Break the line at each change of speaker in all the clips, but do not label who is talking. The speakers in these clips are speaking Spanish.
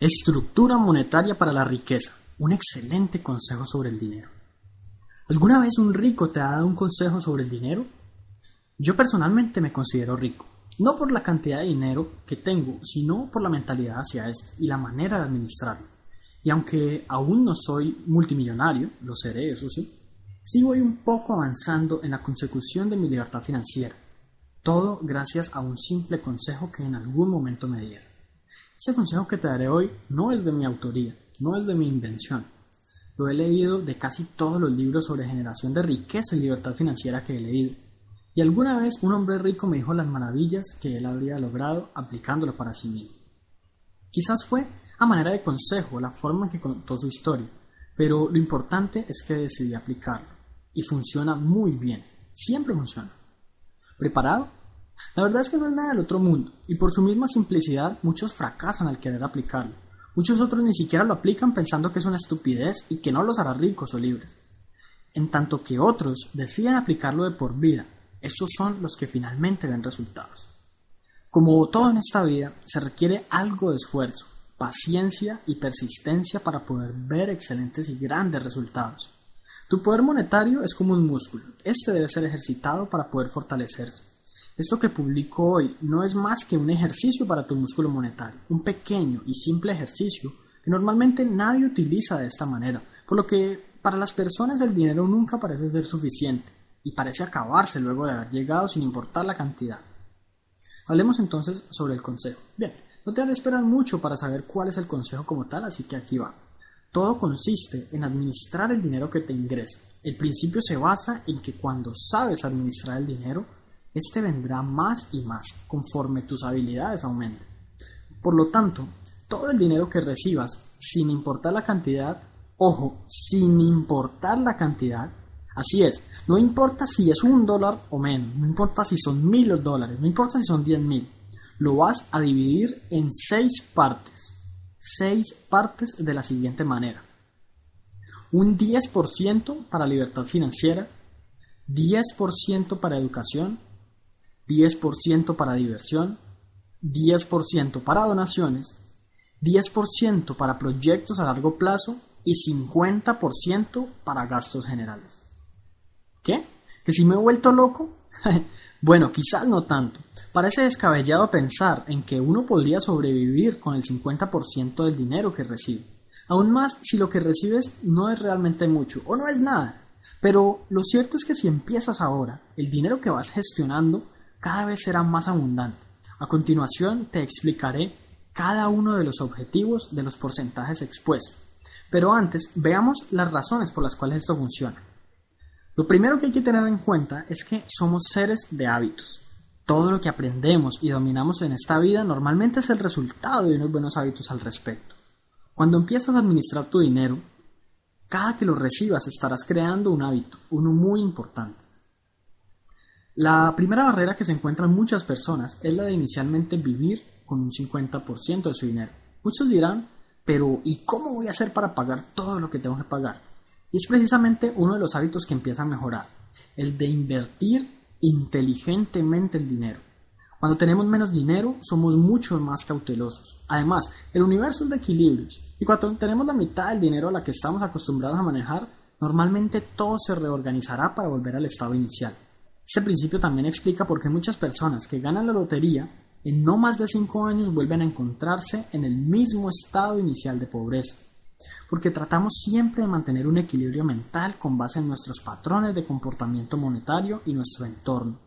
Estructura monetaria para la riqueza. Un excelente consejo sobre el dinero. ¿Alguna vez un rico te ha dado un consejo sobre el dinero? Yo personalmente me considero rico, no por la cantidad de dinero que tengo, sino por la mentalidad hacia este y la manera de administrarlo. Y aunque aún no soy multimillonario, lo seré, eso sí, sí voy un poco avanzando en la consecución de mi libertad financiera. Todo gracias a un simple consejo que en algún momento me dieron. Este consejo que te daré hoy no es de mi autoría, no es de mi invención. Lo he leído de casi todos los libros sobre generación de riqueza y libertad financiera que he leído. Y alguna vez un hombre rico me dijo las maravillas que él habría logrado aplicándolo para sí mismo. Quizás fue a manera de consejo la forma en que contó su historia, pero lo importante es que decidí aplicarlo. Y funciona muy bien, siempre funciona. ¿Preparado? La verdad es que no es nada del otro mundo, y por su misma simplicidad muchos fracasan al querer aplicarlo. Muchos otros ni siquiera lo aplican pensando que es una estupidez y que no los hará ricos o libres. En tanto que otros deciden aplicarlo de por vida, esos son los que finalmente ven resultados. Como todo en esta vida, se requiere algo de esfuerzo, paciencia y persistencia para poder ver excelentes y grandes resultados. Tu poder monetario es como un músculo, este debe ser ejercitado para poder fortalecerse. Esto que publico hoy no es más que un ejercicio para tu músculo monetario, un pequeño y simple ejercicio que normalmente nadie utiliza de esta manera, por lo que para las personas el dinero nunca parece ser suficiente y parece acabarse luego de haber llegado sin importar la cantidad. Hablemos entonces sobre el consejo. Bien, no te de esperar mucho para saber cuál es el consejo como tal, así que aquí va. Todo consiste en administrar el dinero que te ingresa. El principio se basa en que cuando sabes administrar el dinero, este vendrá más y más conforme tus habilidades aumenten. Por lo tanto, todo el dinero que recibas, sin importar la cantidad, ojo, sin importar la cantidad, así es, no importa si es un dólar o menos, no importa si son mil dólares, no importa si son diez mil, lo vas a dividir en seis partes, seis partes de la siguiente manera. Un 10% para libertad financiera, 10% para educación, 10% para diversión, 10% para donaciones, 10% para proyectos a largo plazo y 50% para gastos generales. ¿Qué? ¿Que si me he vuelto loco? bueno, quizás no tanto. Parece descabellado pensar en que uno podría sobrevivir con el 50% del dinero que recibe. Aún más si lo que recibes no es realmente mucho o no es nada. Pero lo cierto es que si empiezas ahora, el dinero que vas gestionando cada vez será más abundante. A continuación te explicaré cada uno de los objetivos de los porcentajes expuestos. Pero antes, veamos las razones por las cuales esto funciona. Lo primero que hay que tener en cuenta es que somos seres de hábitos. Todo lo que aprendemos y dominamos en esta vida normalmente es el resultado de unos buenos hábitos al respecto. Cuando empiezas a administrar tu dinero, cada que lo recibas estarás creando un hábito, uno muy importante. La primera barrera que se encuentran muchas personas es la de inicialmente vivir con un 50% de su dinero. Muchos dirán, pero ¿y cómo voy a hacer para pagar todo lo que tengo que pagar? Y es precisamente uno de los hábitos que empieza a mejorar, el de invertir inteligentemente el dinero. Cuando tenemos menos dinero, somos mucho más cautelosos. Además, el universo es de equilibrios, y cuando tenemos la mitad del dinero a la que estamos acostumbrados a manejar, normalmente todo se reorganizará para volver al estado inicial. Este principio también explica por qué muchas personas que ganan la lotería en no más de 5 años vuelven a encontrarse en el mismo estado inicial de pobreza. Porque tratamos siempre de mantener un equilibrio mental con base en nuestros patrones de comportamiento monetario y nuestro entorno.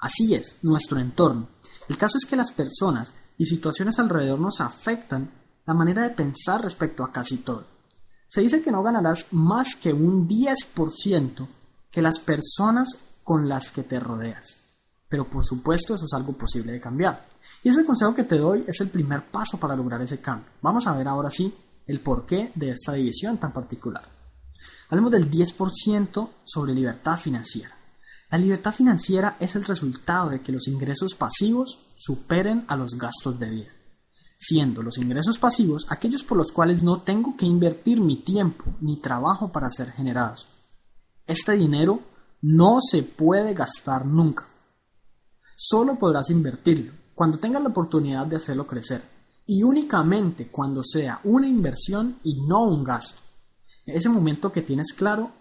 Así es, nuestro entorno. El caso es que las personas y situaciones alrededor nos afectan la manera de pensar respecto a casi todo. Se dice que no ganarás más que un 10% que las personas con las que te rodeas. Pero por supuesto eso es algo posible de cambiar. Y ese consejo que te doy es el primer paso para lograr ese cambio. Vamos a ver ahora sí el porqué de esta división tan particular. Hablemos del 10% sobre libertad financiera. La libertad financiera es el resultado de que los ingresos pasivos superen a los gastos de vida, siendo los ingresos pasivos aquellos por los cuales no tengo que invertir mi tiempo ni trabajo para ser generados. Este dinero no se puede gastar nunca. Solo podrás invertirlo cuando tengas la oportunidad de hacerlo crecer. y únicamente cuando sea una inversión y no un gasto. Ese momento que tienes claro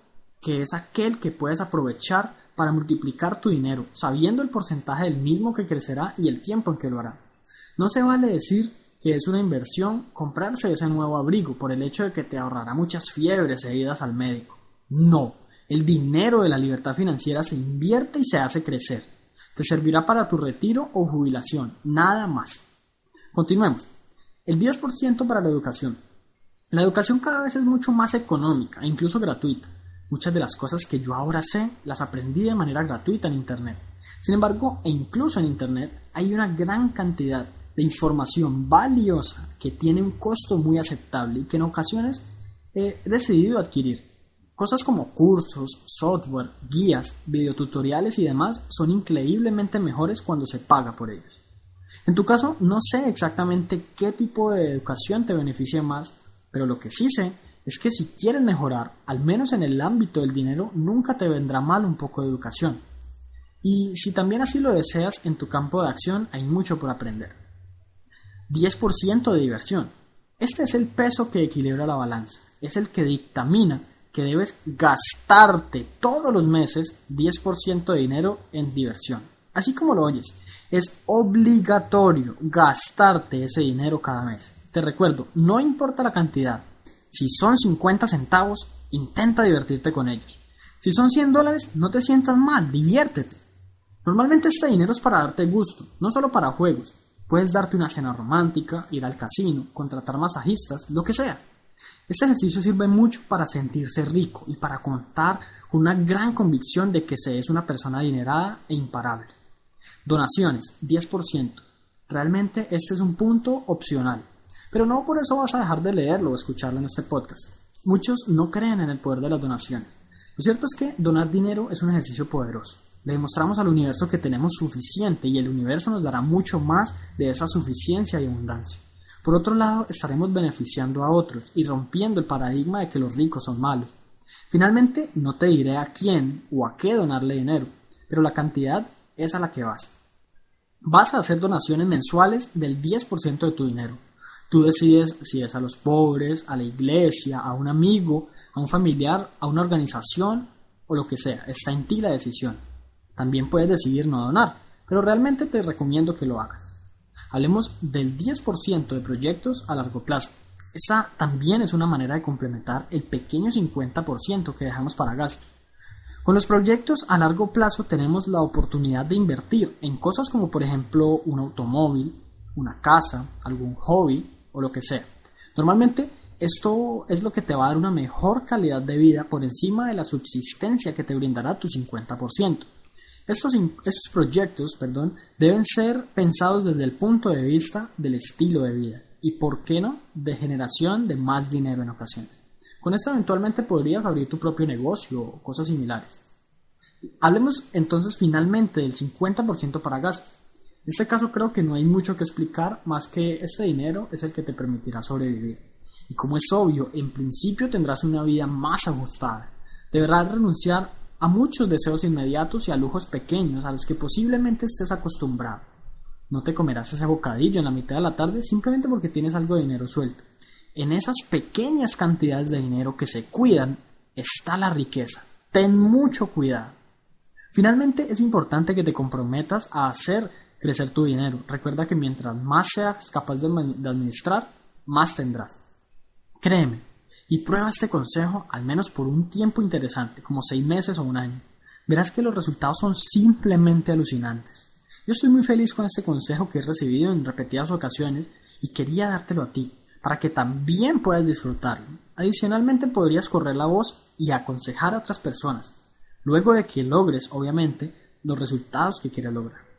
que es aquel que puedes aprovechar para multiplicar tu dinero, sabiendo el porcentaje del mismo que crecerá y el tiempo en que lo hará. No se vale decir que es una inversión comprarse ese nuevo abrigo por el hecho de que te ahorrará muchas fiebres e idas al médico. No, el dinero de la libertad financiera se invierte y se hace crecer. Te servirá para tu retiro o jubilación, nada más. Continuemos. El 10% para la educación. La educación cada vez es mucho más económica e incluso gratuita. Muchas de las cosas que yo ahora sé las aprendí de manera gratuita en Internet. Sin embargo, e incluso en Internet hay una gran cantidad de información valiosa que tiene un costo muy aceptable y que en ocasiones he decidido adquirir. Cosas como cursos, software, guías, videotutoriales y demás son increíblemente mejores cuando se paga por ellos. En tu caso, no sé exactamente qué tipo de educación te beneficia más, pero lo que sí sé es que si quieres mejorar, al menos en el ámbito del dinero, nunca te vendrá mal un poco de educación. Y si también así lo deseas, en tu campo de acción hay mucho por aprender. 10% de diversión. Este es el peso que equilibra la balanza, es el que dictamina que debes gastarte todos los meses 10% de dinero en diversión. Así como lo oyes, es obligatorio gastarte ese dinero cada mes. Te recuerdo, no importa la cantidad, si son 50 centavos, intenta divertirte con ellos. Si son 100 dólares, no te sientas mal, diviértete. Normalmente este dinero es para darte gusto, no solo para juegos. Puedes darte una cena romántica, ir al casino, contratar masajistas, lo que sea. Este ejercicio sirve mucho para sentirse rico y para contar con una gran convicción de que se es una persona adinerada e imparable. Donaciones, 10%. Realmente este es un punto opcional. Pero no por eso vas a dejar de leerlo o escucharlo en este podcast. Muchos no creen en el poder de las donaciones. Lo cierto es que donar dinero es un ejercicio poderoso. Le demostramos al universo que tenemos suficiente y el universo nos dará mucho más de esa suficiencia y abundancia. Por otro lado, estaremos beneficiando a otros y rompiendo el paradigma de que los ricos son malos. Finalmente, no te diré a quién o a qué donarle dinero, pero la cantidad es a la que vas. Vas a hacer donaciones mensuales del 10% de tu dinero. Tú decides si es a los pobres, a la iglesia, a un amigo, a un familiar, a una organización o lo que sea. Está en ti la decisión. También puedes decidir no donar, pero realmente te recomiendo que lo hagas. Hablemos del 10% de proyectos a largo plazo. Esa también es una manera de complementar el pequeño 50% que dejamos para gastos. Con los proyectos a largo plazo tenemos la oportunidad de invertir en cosas como por ejemplo un automóvil, una casa, algún hobby o lo que sea. Normalmente esto es lo que te va a dar una mejor calidad de vida por encima de la subsistencia que te brindará tu 50%. Estos, estos proyectos perdón, deben ser pensados desde el punto de vista del estilo de vida y, por qué no, de generación de más dinero en ocasiones. Con esto eventualmente podrías abrir tu propio negocio o cosas similares. Hablemos entonces finalmente del 50% para gastos. En este caso creo que no hay mucho que explicar más que este dinero es el que te permitirá sobrevivir. Y como es obvio, en principio tendrás una vida más ajustada. Deberás renunciar a muchos deseos inmediatos y a lujos pequeños a los que posiblemente estés acostumbrado. No te comerás ese bocadillo en la mitad de la tarde simplemente porque tienes algo de dinero suelto. En esas pequeñas cantidades de dinero que se cuidan está la riqueza. Ten mucho cuidado. Finalmente es importante que te comprometas a hacer crecer tu dinero. Recuerda que mientras más seas capaz de, administrar, más tendrás. Créeme y prueba este consejo al menos por un tiempo interesante, como seis meses o un año. Verás que los resultados son simplemente alucinantes. Yo estoy muy feliz con este consejo que he recibido en repetidas ocasiones y quería dártelo a ti, para que también puedas disfrutarlo. Adicionalmente podrías correr la voz y aconsejar a otras personas, luego de que logres, obviamente, los resultados que quieres lograr.